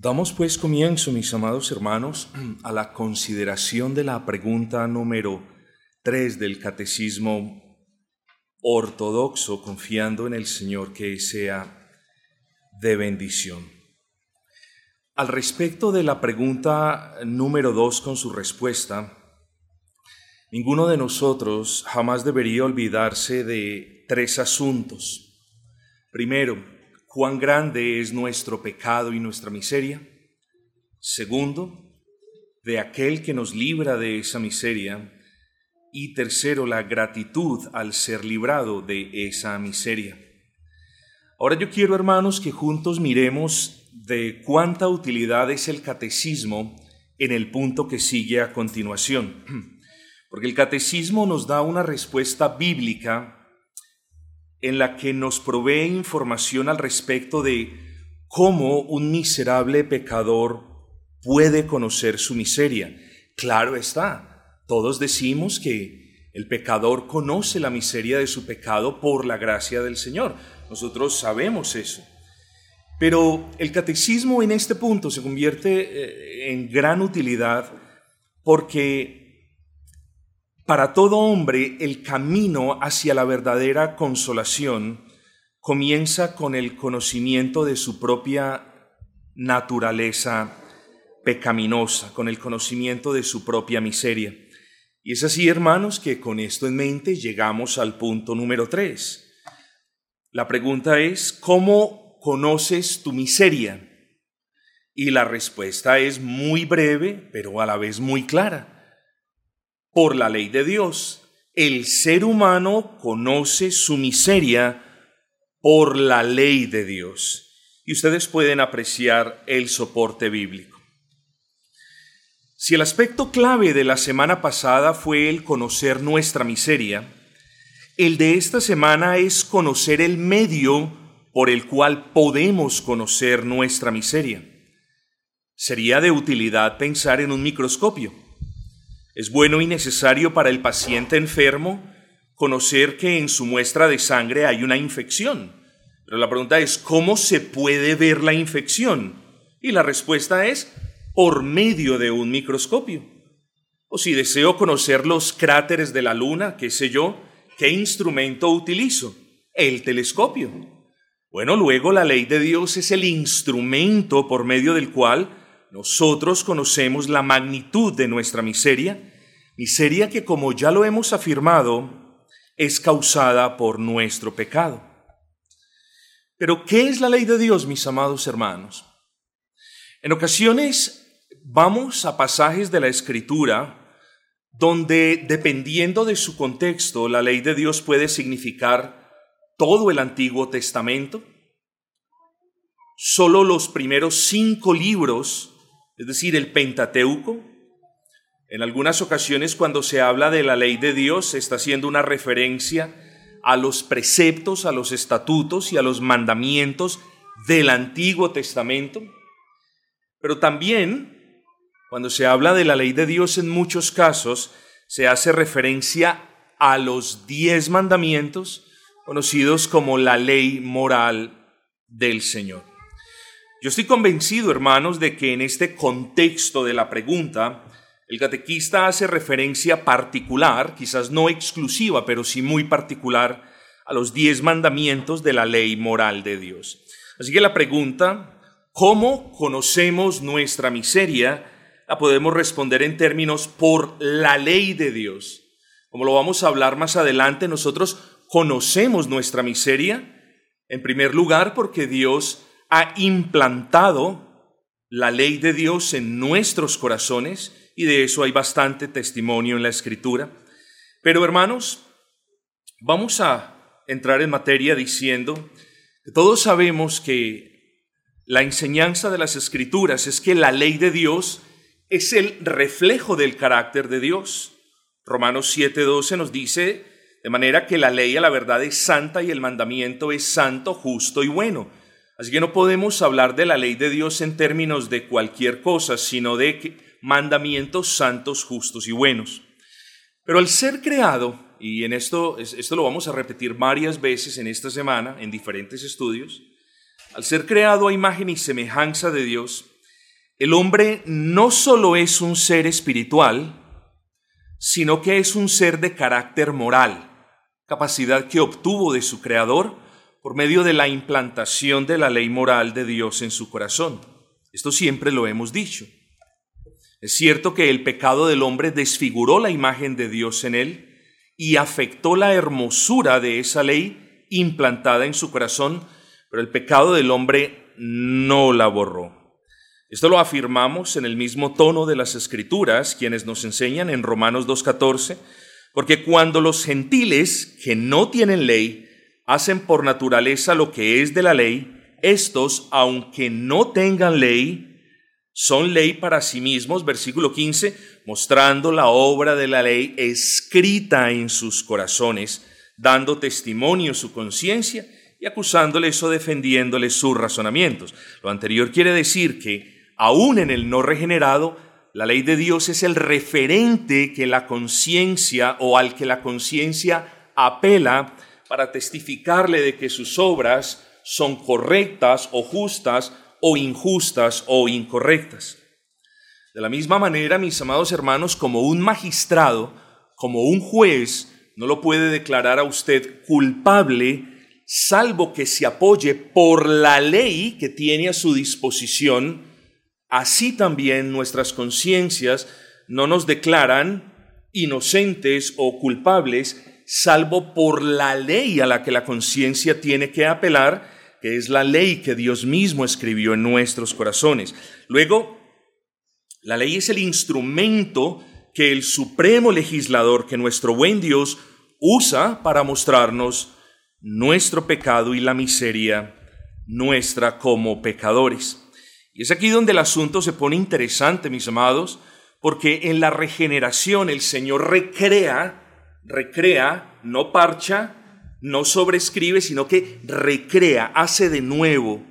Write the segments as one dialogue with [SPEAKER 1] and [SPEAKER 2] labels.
[SPEAKER 1] Damos pues comienzo, mis amados hermanos, a la consideración de la pregunta número 3 del Catecismo Ortodoxo, confiando en el Señor que sea de bendición. Al respecto de la pregunta número 2 con su respuesta, ninguno de nosotros jamás debería olvidarse de tres asuntos. Primero, cuán grande es nuestro pecado y nuestra miseria. Segundo, de aquel que nos libra de esa miseria. Y tercero, la gratitud al ser librado de esa miseria. Ahora yo quiero, hermanos, que juntos miremos de cuánta utilidad es el catecismo en el punto que sigue a continuación. Porque el catecismo nos da una respuesta bíblica en la que nos provee información al respecto de cómo un miserable pecador puede conocer su miseria. Claro está, todos decimos que el pecador conoce la miseria de su pecado por la gracia del Señor. Nosotros sabemos eso. Pero el catecismo en este punto se convierte eh, en gran utilidad porque para todo hombre el camino hacia la verdadera consolación comienza con el conocimiento de su propia naturaleza pecaminosa, con el conocimiento de su propia miseria. Y es así, hermanos, que con esto en mente llegamos al punto número tres. La pregunta es, ¿cómo conoces tu miseria? Y la respuesta es muy breve, pero a la vez muy clara por la ley de Dios. El ser humano conoce su miseria por la ley de Dios. Y ustedes pueden apreciar el soporte bíblico. Si el aspecto clave de la semana pasada fue el conocer nuestra miseria, el de esta semana es conocer el medio por el cual podemos conocer nuestra miseria. Sería de utilidad pensar en un microscopio es bueno y necesario para el paciente enfermo conocer que en su muestra de sangre hay una infección. Pero la pregunta es, ¿cómo se puede ver la infección? Y la respuesta es, por medio de un microscopio. O si deseo conocer los cráteres de la luna, qué sé yo, ¿qué instrumento utilizo? El telescopio. Bueno, luego la ley de Dios es el instrumento por medio del cual nosotros conocemos la magnitud de nuestra miseria, miseria que como ya lo hemos afirmado, es causada por nuestro pecado. Pero, ¿qué es la ley de Dios, mis amados hermanos? En ocasiones vamos a pasajes de la Escritura donde, dependiendo de su contexto, la ley de Dios puede significar todo el Antiguo Testamento, solo los primeros cinco libros es decir, el Pentateuco. En algunas ocasiones cuando se habla de la ley de Dios se está haciendo una referencia a los preceptos, a los estatutos y a los mandamientos del Antiguo Testamento. Pero también cuando se habla de la ley de Dios en muchos casos se hace referencia a los diez mandamientos conocidos como la ley moral del Señor. Yo estoy convencido, hermanos, de que en este contexto de la pregunta, el catequista hace referencia particular, quizás no exclusiva, pero sí muy particular, a los diez mandamientos de la ley moral de Dios. Así que la pregunta, ¿cómo conocemos nuestra miseria? La podemos responder en términos por la ley de Dios. Como lo vamos a hablar más adelante, nosotros conocemos nuestra miseria, en primer lugar, porque Dios ha implantado la ley de Dios en nuestros corazones y de eso hay bastante testimonio en la escritura. Pero hermanos, vamos a entrar en materia diciendo que todos sabemos que la enseñanza de las escrituras es que la ley de Dios es el reflejo del carácter de Dios. Romanos 7:12 nos dice, de manera que la ley a la verdad es santa y el mandamiento es santo, justo y bueno. Así que no podemos hablar de la ley de Dios en términos de cualquier cosa, sino de mandamientos santos, justos y buenos. Pero al ser creado, y en esto, esto lo vamos a repetir varias veces en esta semana, en diferentes estudios, al ser creado a imagen y semejanza de Dios, el hombre no solo es un ser espiritual, sino que es un ser de carácter moral, capacidad que obtuvo de su Creador por medio de la implantación de la ley moral de Dios en su corazón. Esto siempre lo hemos dicho. Es cierto que el pecado del hombre desfiguró la imagen de Dios en él y afectó la hermosura de esa ley implantada en su corazón, pero el pecado del hombre no la borró. Esto lo afirmamos en el mismo tono de las escrituras, quienes nos enseñan en Romanos 2.14, porque cuando los gentiles que no tienen ley hacen por naturaleza lo que es de la ley, estos, aunque no tengan ley, son ley para sí mismos, versículo 15, mostrando la obra de la ley escrita en sus corazones, dando testimonio su conciencia y acusándoles o defendiéndoles sus razonamientos. Lo anterior quiere decir que aún en el no regenerado, la ley de Dios es el referente que la conciencia o al que la conciencia apela para testificarle de que sus obras son correctas o justas o injustas o incorrectas. De la misma manera, mis amados hermanos, como un magistrado, como un juez, no lo puede declarar a usted culpable salvo que se apoye por la ley que tiene a su disposición así también nuestras conciencias no nos declaran inocentes o culpables, salvo por la ley a la que la conciencia tiene que apelar, que es la ley que Dios mismo escribió en nuestros corazones. Luego, la ley es el instrumento que el supremo legislador, que nuestro buen Dios usa para mostrarnos nuestro pecado y la miseria nuestra como pecadores. Y es aquí donde el asunto se pone interesante, mis amados, porque en la regeneración el Señor recrea, recrea, no parcha, no sobrescribe, sino que recrea, hace de nuevo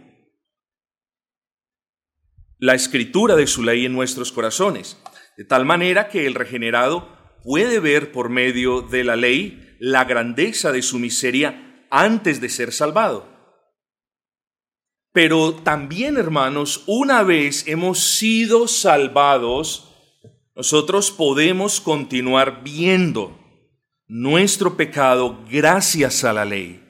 [SPEAKER 1] la escritura de su ley en nuestros corazones, de tal manera que el regenerado puede ver por medio de la ley la grandeza de su miseria antes de ser salvado. Pero también, hermanos, una vez hemos sido salvados, nosotros podemos continuar viendo nuestro pecado gracias a la ley.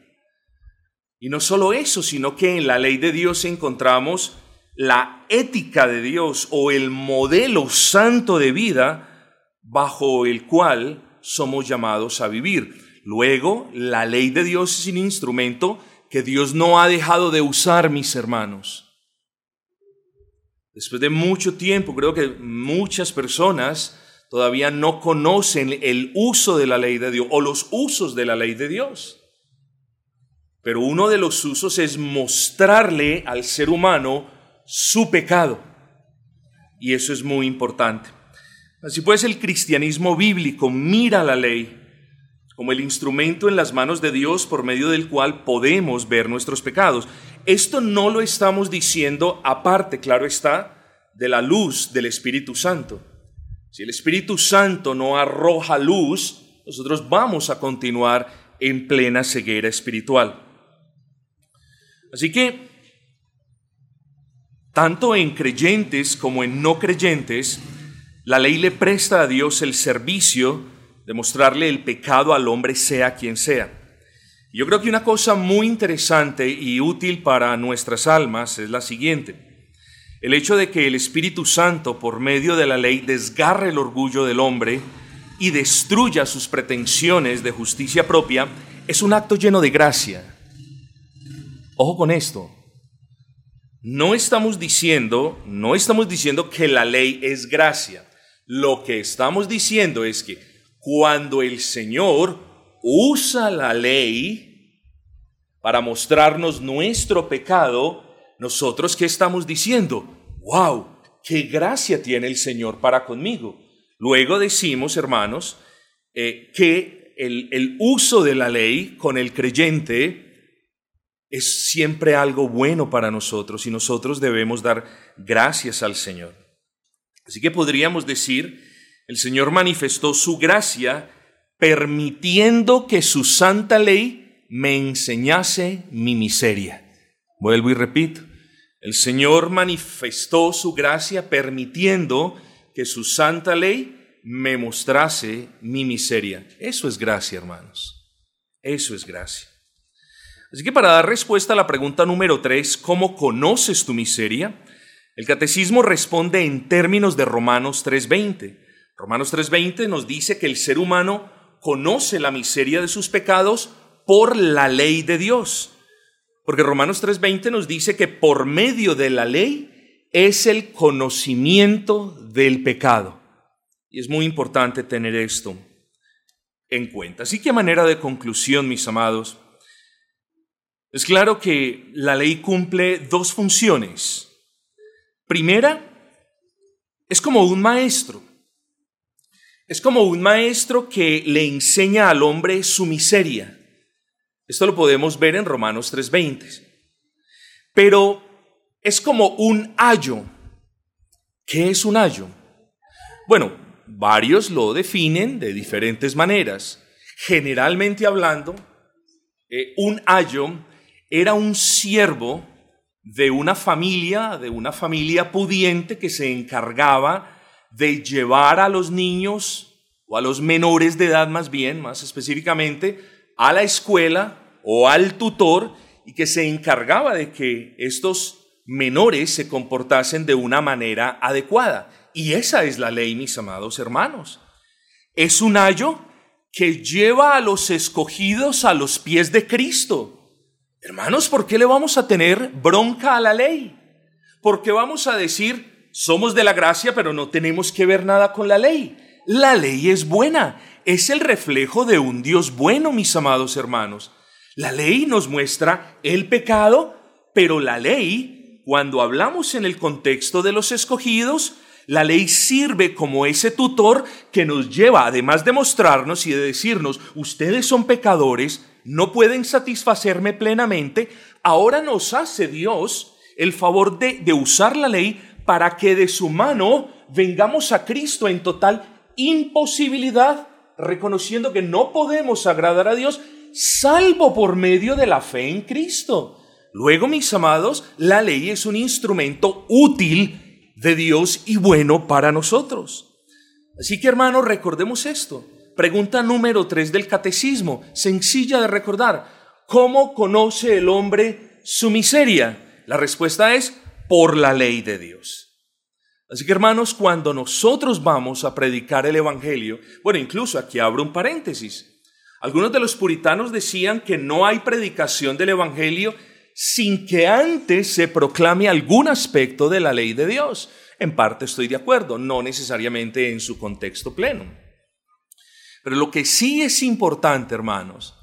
[SPEAKER 1] Y no solo eso, sino que en la ley de Dios encontramos la ética de Dios o el modelo santo de vida bajo el cual somos llamados a vivir. Luego, la ley de Dios es un instrumento que Dios no ha dejado de usar, mis hermanos. Después de mucho tiempo, creo que muchas personas todavía no conocen el uso de la ley de Dios o los usos de la ley de Dios. Pero uno de los usos es mostrarle al ser humano su pecado. Y eso es muy importante. Así pues, el cristianismo bíblico mira la ley como el instrumento en las manos de Dios por medio del cual podemos ver nuestros pecados. Esto no lo estamos diciendo aparte, claro está, de la luz del Espíritu Santo. Si el Espíritu Santo no arroja luz, nosotros vamos a continuar en plena ceguera espiritual. Así que, tanto en creyentes como en no creyentes, la ley le presta a Dios el servicio demostrarle el pecado al hombre sea quien sea. Yo creo que una cosa muy interesante y útil para nuestras almas es la siguiente. El hecho de que el Espíritu Santo, por medio de la ley, desgarre el orgullo del hombre y destruya sus pretensiones de justicia propia, es un acto lleno de gracia. Ojo con esto. No estamos diciendo, no estamos diciendo que la ley es gracia. Lo que estamos diciendo es que cuando el Señor usa la ley para mostrarnos nuestro pecado, nosotros qué estamos diciendo? ¡Wow! ¡Qué gracia tiene el Señor para conmigo! Luego decimos, hermanos, eh, que el, el uso de la ley con el creyente es siempre algo bueno para nosotros y nosotros debemos dar gracias al Señor. Así que podríamos decir el Señor manifestó su gracia permitiendo que su santa ley me enseñase mi miseria. Vuelvo y repito, El Señor manifestó su gracia permitiendo que su santa ley me mostrase mi miseria. Eso es gracia, hermanos. Eso es gracia. Así que para dar respuesta a la pregunta número tres, ¿cómo conoces tu miseria? El catecismo responde en términos de Romanos 3.20. Romanos 3.20 nos dice que el ser humano conoce la miseria de sus pecados por la ley de Dios. Porque Romanos 3:20 nos dice que por medio de la ley es el conocimiento del pecado. Y es muy importante tener esto en cuenta. Así que a manera de conclusión, mis amados, es claro que la ley cumple dos funciones. Primera, es como un maestro. Es como un maestro que le enseña al hombre su miseria esto lo podemos ver en Romanos 3:20. Pero es como un ayo. ¿Qué es un ayo? Bueno, varios lo definen de diferentes maneras. Generalmente hablando, eh, un ayo era un siervo de una familia, de una familia pudiente que se encargaba de llevar a los niños o a los menores de edad más bien, más específicamente, a la escuela o al tutor y que se encargaba de que estos menores se comportasen de una manera adecuada. Y esa es la ley, mis amados hermanos. Es un ayo que lleva a los escogidos a los pies de Cristo. Hermanos, ¿por qué le vamos a tener bronca a la ley? ¿Por qué vamos a decir, somos de la gracia, pero no tenemos que ver nada con la ley? La ley es buena es el reflejo de un Dios bueno, mis amados hermanos. La ley nos muestra el pecado, pero la ley, cuando hablamos en el contexto de los escogidos, la ley sirve como ese tutor que nos lleva, además de mostrarnos y de decirnos, ustedes son pecadores, no pueden satisfacerme plenamente, ahora nos hace Dios el favor de, de usar la ley para que de su mano vengamos a Cristo en total imposibilidad reconociendo que no podemos agradar a Dios salvo por medio de la fe en Cristo. Luego, mis amados, la ley es un instrumento útil de Dios y bueno para nosotros. Así que, hermanos, recordemos esto. Pregunta número tres del catecismo, sencilla de recordar. ¿Cómo conoce el hombre su miseria? La respuesta es por la ley de Dios. Así que hermanos, cuando nosotros vamos a predicar el Evangelio, bueno, incluso aquí abro un paréntesis. Algunos de los puritanos decían que no hay predicación del Evangelio sin que antes se proclame algún aspecto de la ley de Dios. En parte estoy de acuerdo, no necesariamente en su contexto pleno. Pero lo que sí es importante, hermanos,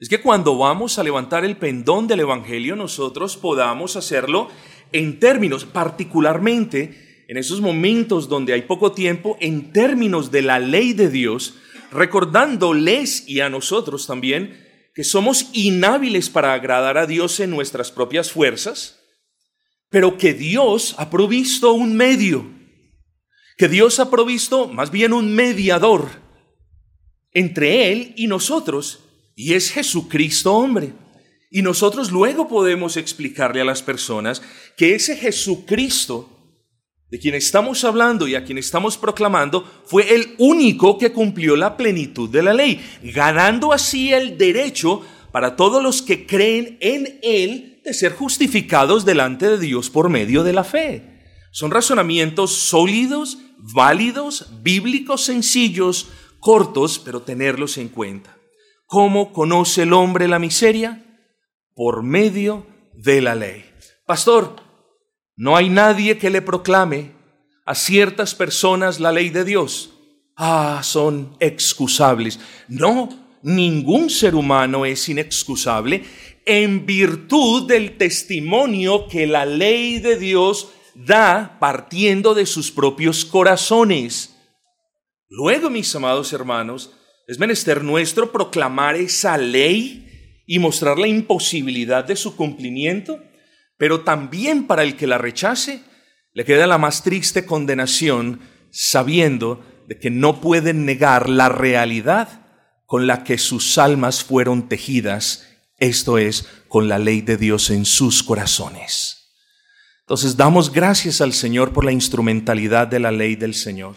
[SPEAKER 1] es que cuando vamos a levantar el pendón del Evangelio, nosotros podamos hacerlo en términos particularmente en esos momentos donde hay poco tiempo, en términos de la ley de Dios, recordándoles y a nosotros también que somos inhábiles para agradar a Dios en nuestras propias fuerzas, pero que Dios ha provisto un medio, que Dios ha provisto más bien un mediador entre Él y nosotros, y es Jesucristo hombre. Y nosotros luego podemos explicarle a las personas que ese Jesucristo de quien estamos hablando y a quien estamos proclamando, fue el único que cumplió la plenitud de la ley, ganando así el derecho para todos los que creen en Él de ser justificados delante de Dios por medio de la fe. Son razonamientos sólidos, válidos, bíblicos, sencillos, cortos, pero tenerlos en cuenta. ¿Cómo conoce el hombre la miseria? Por medio de la ley. Pastor, no hay nadie que le proclame a ciertas personas la ley de Dios. Ah, son excusables. No, ningún ser humano es inexcusable en virtud del testimonio que la ley de Dios da partiendo de sus propios corazones. Luego, mis amados hermanos, es menester nuestro proclamar esa ley y mostrar la imposibilidad de su cumplimiento pero también para el que la rechace, le queda la más triste condenación sabiendo de que no pueden negar la realidad con la que sus almas fueron tejidas, esto es, con la ley de Dios en sus corazones. Entonces damos gracias al Señor por la instrumentalidad de la ley del Señor,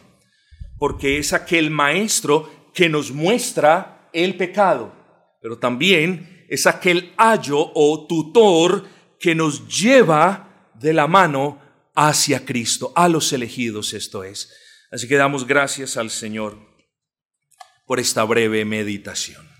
[SPEAKER 1] porque es aquel maestro que nos muestra el pecado, pero también es aquel ayo o tutor que nos lleva de la mano hacia Cristo, a los elegidos esto es. Así que damos gracias al Señor por esta breve meditación.